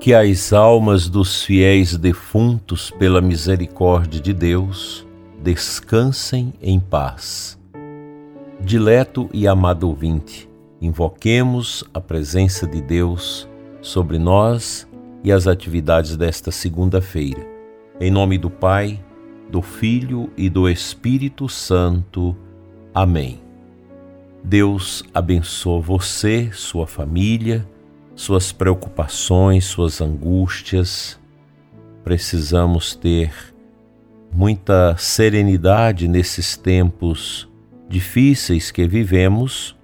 que as almas dos fiéis defuntos, pela misericórdia de Deus, descansem em paz. Dileto e amado ouvinte, invoquemos a presença de Deus sobre nós e as atividades desta segunda-feira. Em nome do Pai, do Filho e do Espírito Santo. Amém. Deus abençoe você, sua família, suas preocupações, suas angústias. Precisamos ter muita serenidade nesses tempos difíceis que vivemos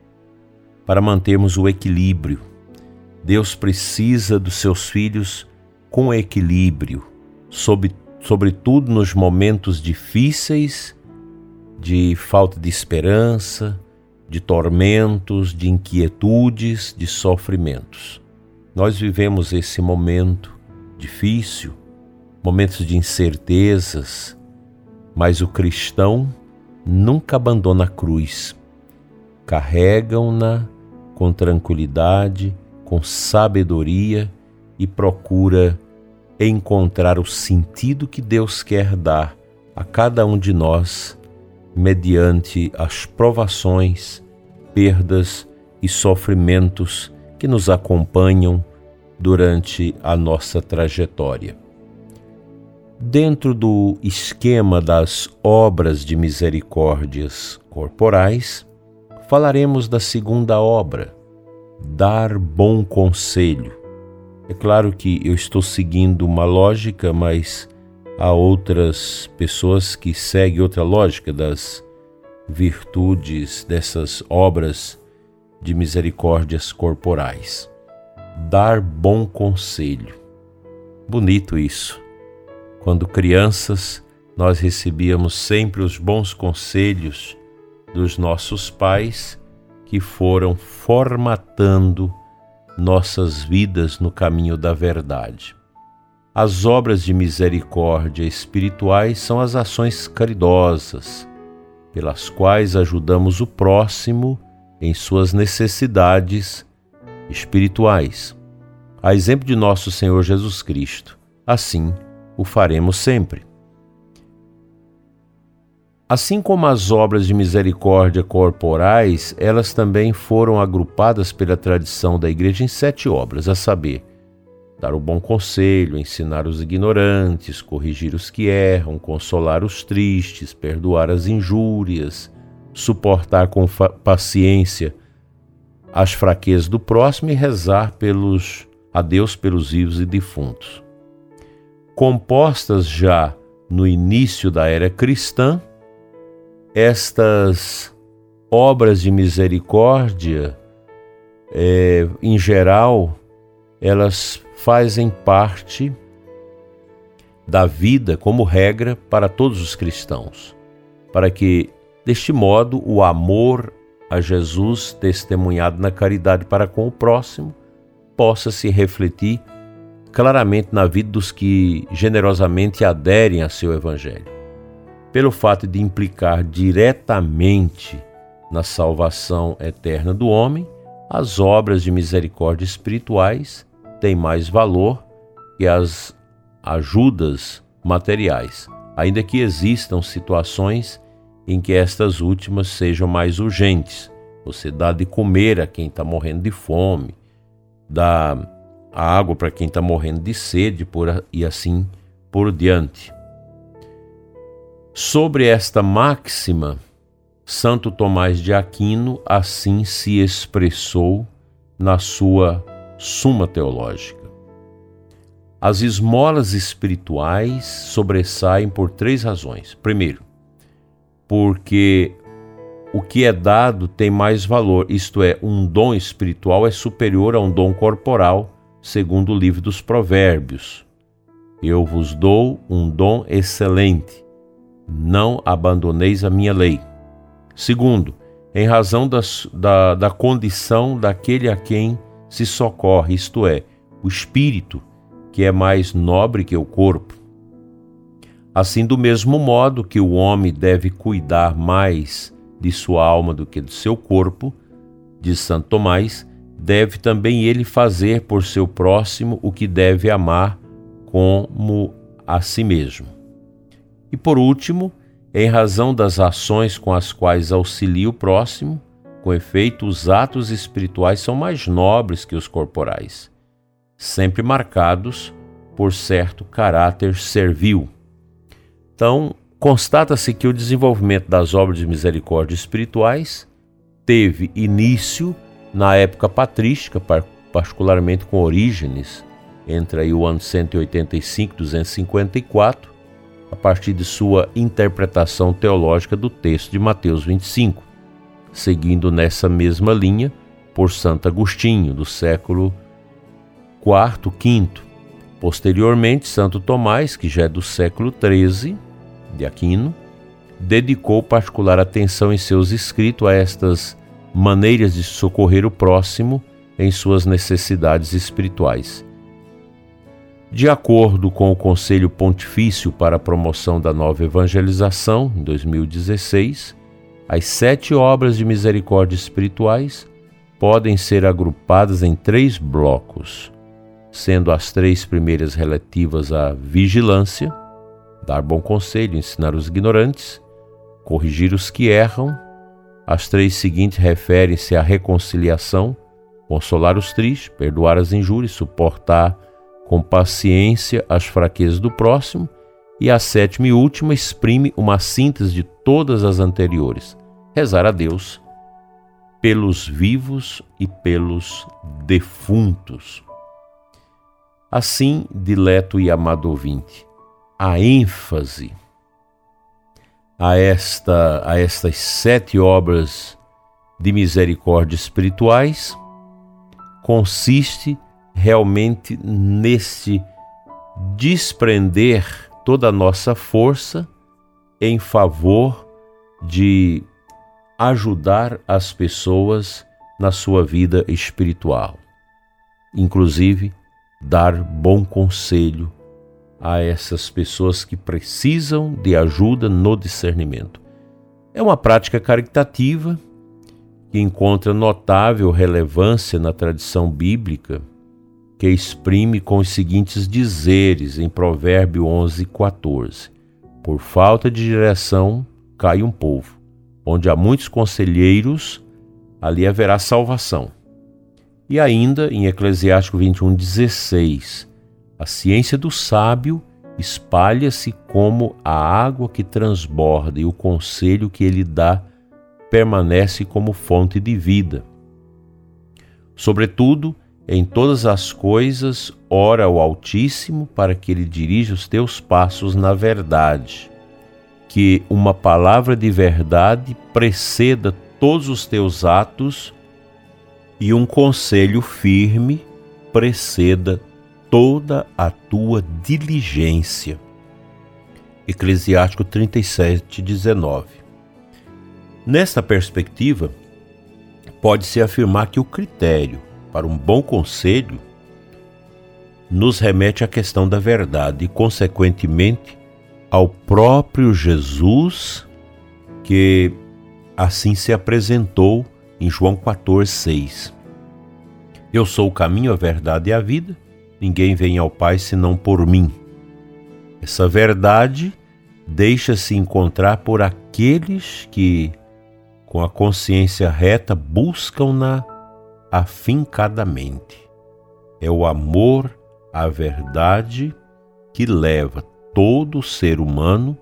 para mantermos o equilíbrio. Deus precisa dos seus filhos com equilíbrio, sobre, sobretudo nos momentos difíceis de falta de esperança, de tormentos, de inquietudes, de sofrimentos. Nós vivemos esse momento difícil, momentos de incertezas, mas o cristão nunca abandona a cruz. Carregam-na com tranquilidade, com sabedoria e procura encontrar o sentido que Deus quer dar a cada um de nós mediante as provações, perdas e sofrimentos que nos acompanham durante a nossa trajetória. Dentro do esquema das obras de misericórdias corporais, falaremos da segunda obra, dar bom conselho. É claro que eu estou seguindo uma lógica, mas há outras pessoas que seguem outra lógica das virtudes dessas obras de misericórdias corporais. Dar bom conselho. Bonito isso. Quando crianças, nós recebíamos sempre os bons conselhos dos nossos pais que foram formatando nossas vidas no caminho da verdade. As obras de misericórdia espirituais são as ações caridosas, pelas quais ajudamos o próximo em suas necessidades espirituais. A exemplo de nosso Senhor Jesus Cristo, assim o faremos sempre. Assim como as obras de misericórdia corporais, elas também foram agrupadas pela tradição da Igreja em sete obras, a saber, dar o bom conselho, ensinar os ignorantes, corrigir os que erram, consolar os tristes, perdoar as injúrias, suportar com paciência as fraquezas do próximo e rezar pelos a Deus pelos vivos e defuntos. Compostas já no início da era cristã, estas obras de misericórdia, é, em geral, elas fazem parte da vida como regra para todos os cristãos, para que, deste modo, o amor a Jesus, testemunhado na caridade para com o próximo, possa se refletir claramente na vida dos que generosamente aderem a seu Evangelho. Pelo fato de implicar diretamente na salvação eterna do homem, as obras de misericórdia espirituais têm mais valor que as ajudas materiais, ainda que existam situações em que estas últimas sejam mais urgentes. Você dá de comer a quem está morrendo de fome, dá água para quem está morrendo de sede por, e assim por diante. Sobre esta máxima, Santo Tomás de Aquino assim se expressou na sua Suma Teológica. As esmolas espirituais sobressaem por três razões. Primeiro, porque o que é dado tem mais valor, isto é, um dom espiritual é superior a um dom corporal, segundo o livro dos Provérbios. Eu vos dou um dom excelente, não abandoneis a minha lei. Segundo, em razão das, da, da condição daquele a quem se socorre, isto é, o espírito, que é mais nobre que o corpo. Assim, do mesmo modo que o homem deve cuidar mais de sua alma do que do seu corpo, diz Santo Tomás, deve também ele fazer por seu próximo o que deve amar como a si mesmo. E por último, em razão das ações com as quais auxilia o próximo, com efeito, os atos espirituais são mais nobres que os corporais, sempre marcados por certo caráter servil. Então, constata-se que o desenvolvimento das obras de misericórdia espirituais teve início na época patrística, particularmente com Orígenes, entre o ano 185 e 254, a partir de sua interpretação teológica do texto de Mateus 25, seguindo nessa mesma linha por Santo Agostinho, do século IV, V. Posteriormente, Santo Tomás, que já é do século XIII, de Aquino, dedicou particular atenção em seus escritos a estas maneiras de socorrer o próximo em suas necessidades espirituais. De acordo com o Conselho Pontifício para a Promoção da Nova Evangelização, em 2016, as sete obras de misericórdia espirituais podem ser agrupadas em três blocos, sendo as três primeiras relativas à vigilância, dar bom conselho, ensinar os ignorantes, corrigir os que erram. As três seguintes referem-se à reconciliação, consolar os tristes, perdoar as injúrias, suportar com paciência as fraquezas do próximo. E a sétima e última exprime uma síntese de todas as anteriores: rezar a Deus pelos vivos e pelos defuntos. Assim, dileto e amado ouvinte, a ênfase a, esta, a estas sete obras de misericórdia espirituais consiste realmente neste desprender toda a nossa força em favor de ajudar as pessoas na sua vida espiritual, inclusive dar bom conselho a essas pessoas que precisam de ajuda no discernimento. É uma prática caritativa que encontra notável relevância na tradição bíblica, que exprime com os seguintes dizeres em Provérbio 11, 14: Por falta de direção cai um povo, onde há muitos conselheiros, ali haverá salvação. E ainda em Eclesiástico 21, 16: a ciência do sábio espalha-se como a água que transborda, e o conselho que ele dá permanece como fonte de vida. Sobretudo, em todas as coisas, ora ao Altíssimo para que ele dirija os teus passos na verdade, que uma palavra de verdade preceda todos os teus atos e um conselho firme preceda toda a tua diligência. Eclesiástico 37, 19. Nesta perspectiva, pode-se afirmar que o critério para um bom conselho nos remete à questão da verdade e, consequentemente, ao próprio Jesus, que assim se apresentou em João 14, 6. Eu sou o caminho, a verdade e a vida. Ninguém vem ao Pai senão por mim. Essa verdade deixa-se encontrar por aqueles que, com a consciência reta, buscam-na afincadamente. É o amor à verdade que leva todo ser humano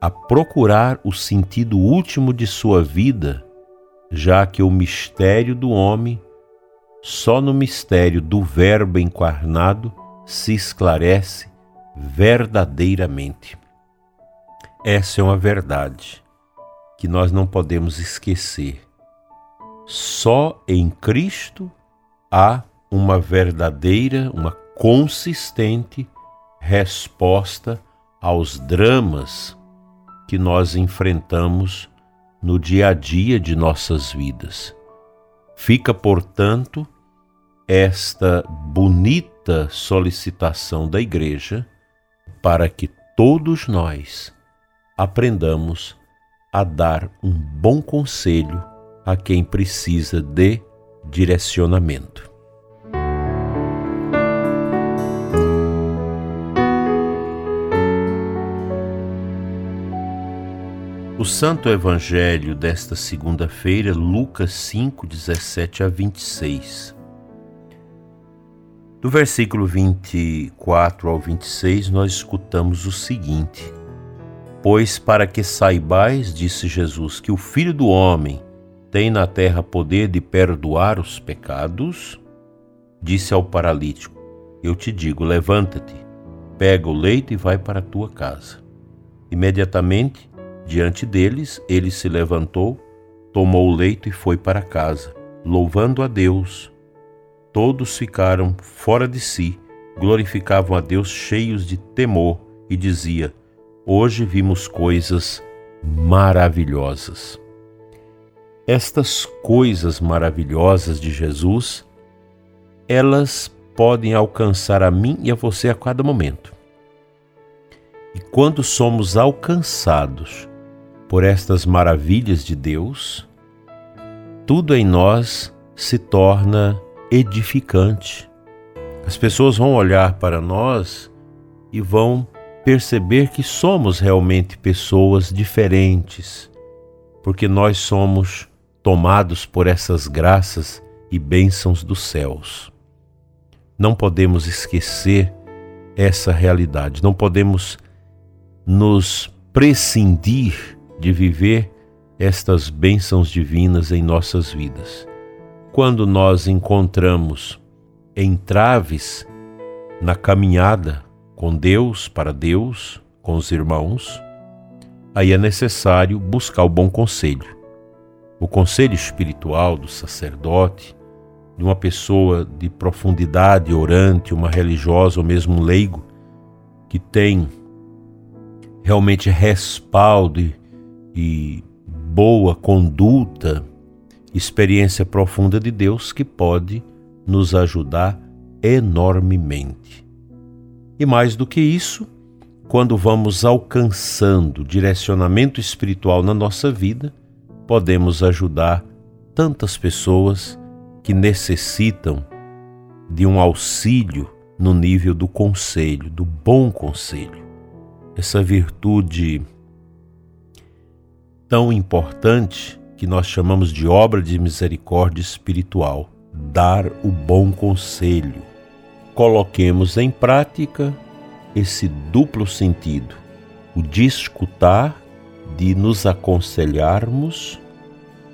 a procurar o sentido último de sua vida, já que o mistério do homem só no mistério do Verbo encarnado se esclarece verdadeiramente. Essa é uma verdade que nós não podemos esquecer. Só em Cristo há uma verdadeira, uma consistente resposta aos dramas que nós enfrentamos no dia a dia de nossas vidas. Fica, portanto, esta bonita solicitação da Igreja para que todos nós aprendamos a dar um bom conselho a quem precisa de direcionamento. O Santo Evangelho desta segunda-feira, Lucas 5, 17 a 26. Do versículo 24 ao 26, nós escutamos o seguinte: Pois para que saibais, disse Jesus, que o Filho do Homem tem na terra poder de perdoar os pecados, disse ao paralítico: Eu te digo, levanta-te, pega o leito e vai para a tua casa. Imediatamente, diante deles, ele se levantou, tomou o leito e foi para casa, louvando a Deus. Todos ficaram fora de si, glorificavam a Deus cheios de temor e dizia: Hoje vimos coisas maravilhosas. Estas coisas maravilhosas de Jesus, elas podem alcançar a mim e a você a cada momento. E quando somos alcançados por estas maravilhas de Deus, tudo em nós se torna edificante. As pessoas vão olhar para nós e vão perceber que somos realmente pessoas diferentes, porque nós somos tomados por essas graças e bênçãos dos céus. Não podemos esquecer essa realidade, não podemos nos prescindir de viver estas bênçãos divinas em nossas vidas. Quando nós encontramos entraves na caminhada com Deus, para Deus, com os irmãos, aí é necessário buscar o bom conselho. O conselho espiritual do sacerdote, de uma pessoa de profundidade orante, uma religiosa ou mesmo um leigo, que tem realmente respaldo e, boa conduta, experiência profunda de Deus que pode nos ajudar enormemente. E mais do que isso, quando vamos alcançando direcionamento espiritual na nossa vida, podemos ajudar tantas pessoas que necessitam de um auxílio no nível do conselho, do bom conselho. Essa virtude tão importante que nós chamamos de obra de misericórdia espiritual, dar o bom conselho coloquemos em prática esse duplo sentido, o de escutar, de nos aconselharmos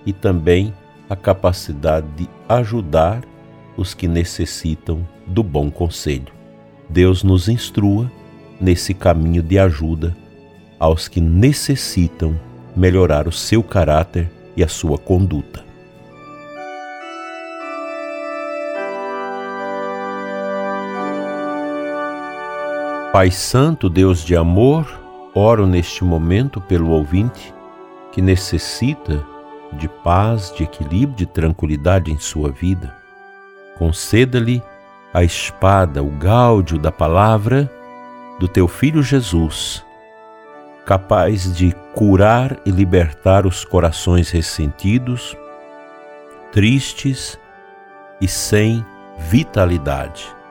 e também a capacidade de ajudar os que necessitam do bom conselho. Deus nos instrua nesse caminho de ajuda aos que necessitam melhorar o seu caráter e a sua conduta. Pai Santo, Deus de amor, oro neste momento pelo ouvinte que necessita de paz, de equilíbrio, de tranquilidade em sua vida. Conceda-lhe a espada, o gáudio da palavra do teu filho Jesus, capaz de curar e libertar os corações ressentidos, tristes e sem vitalidade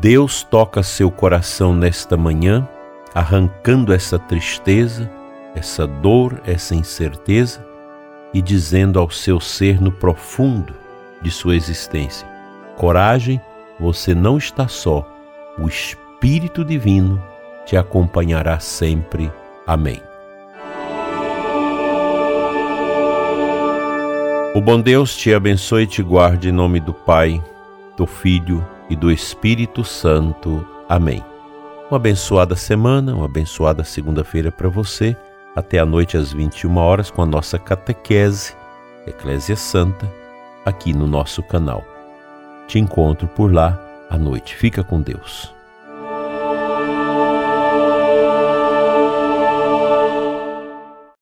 Deus toca seu coração nesta manhã, arrancando essa tristeza, essa dor, essa incerteza e dizendo ao seu ser no profundo de sua existência: Coragem, você não está só, o Espírito Divino te acompanhará sempre. Amém. O bom Deus te abençoe e te guarde em nome do Pai, do Filho e do Espírito Santo. Amém. Uma abençoada semana, uma abençoada segunda-feira para você. Até a noite às 21 horas com a nossa catequese Eclésia Santa aqui no nosso canal. Te encontro por lá à noite. Fica com Deus.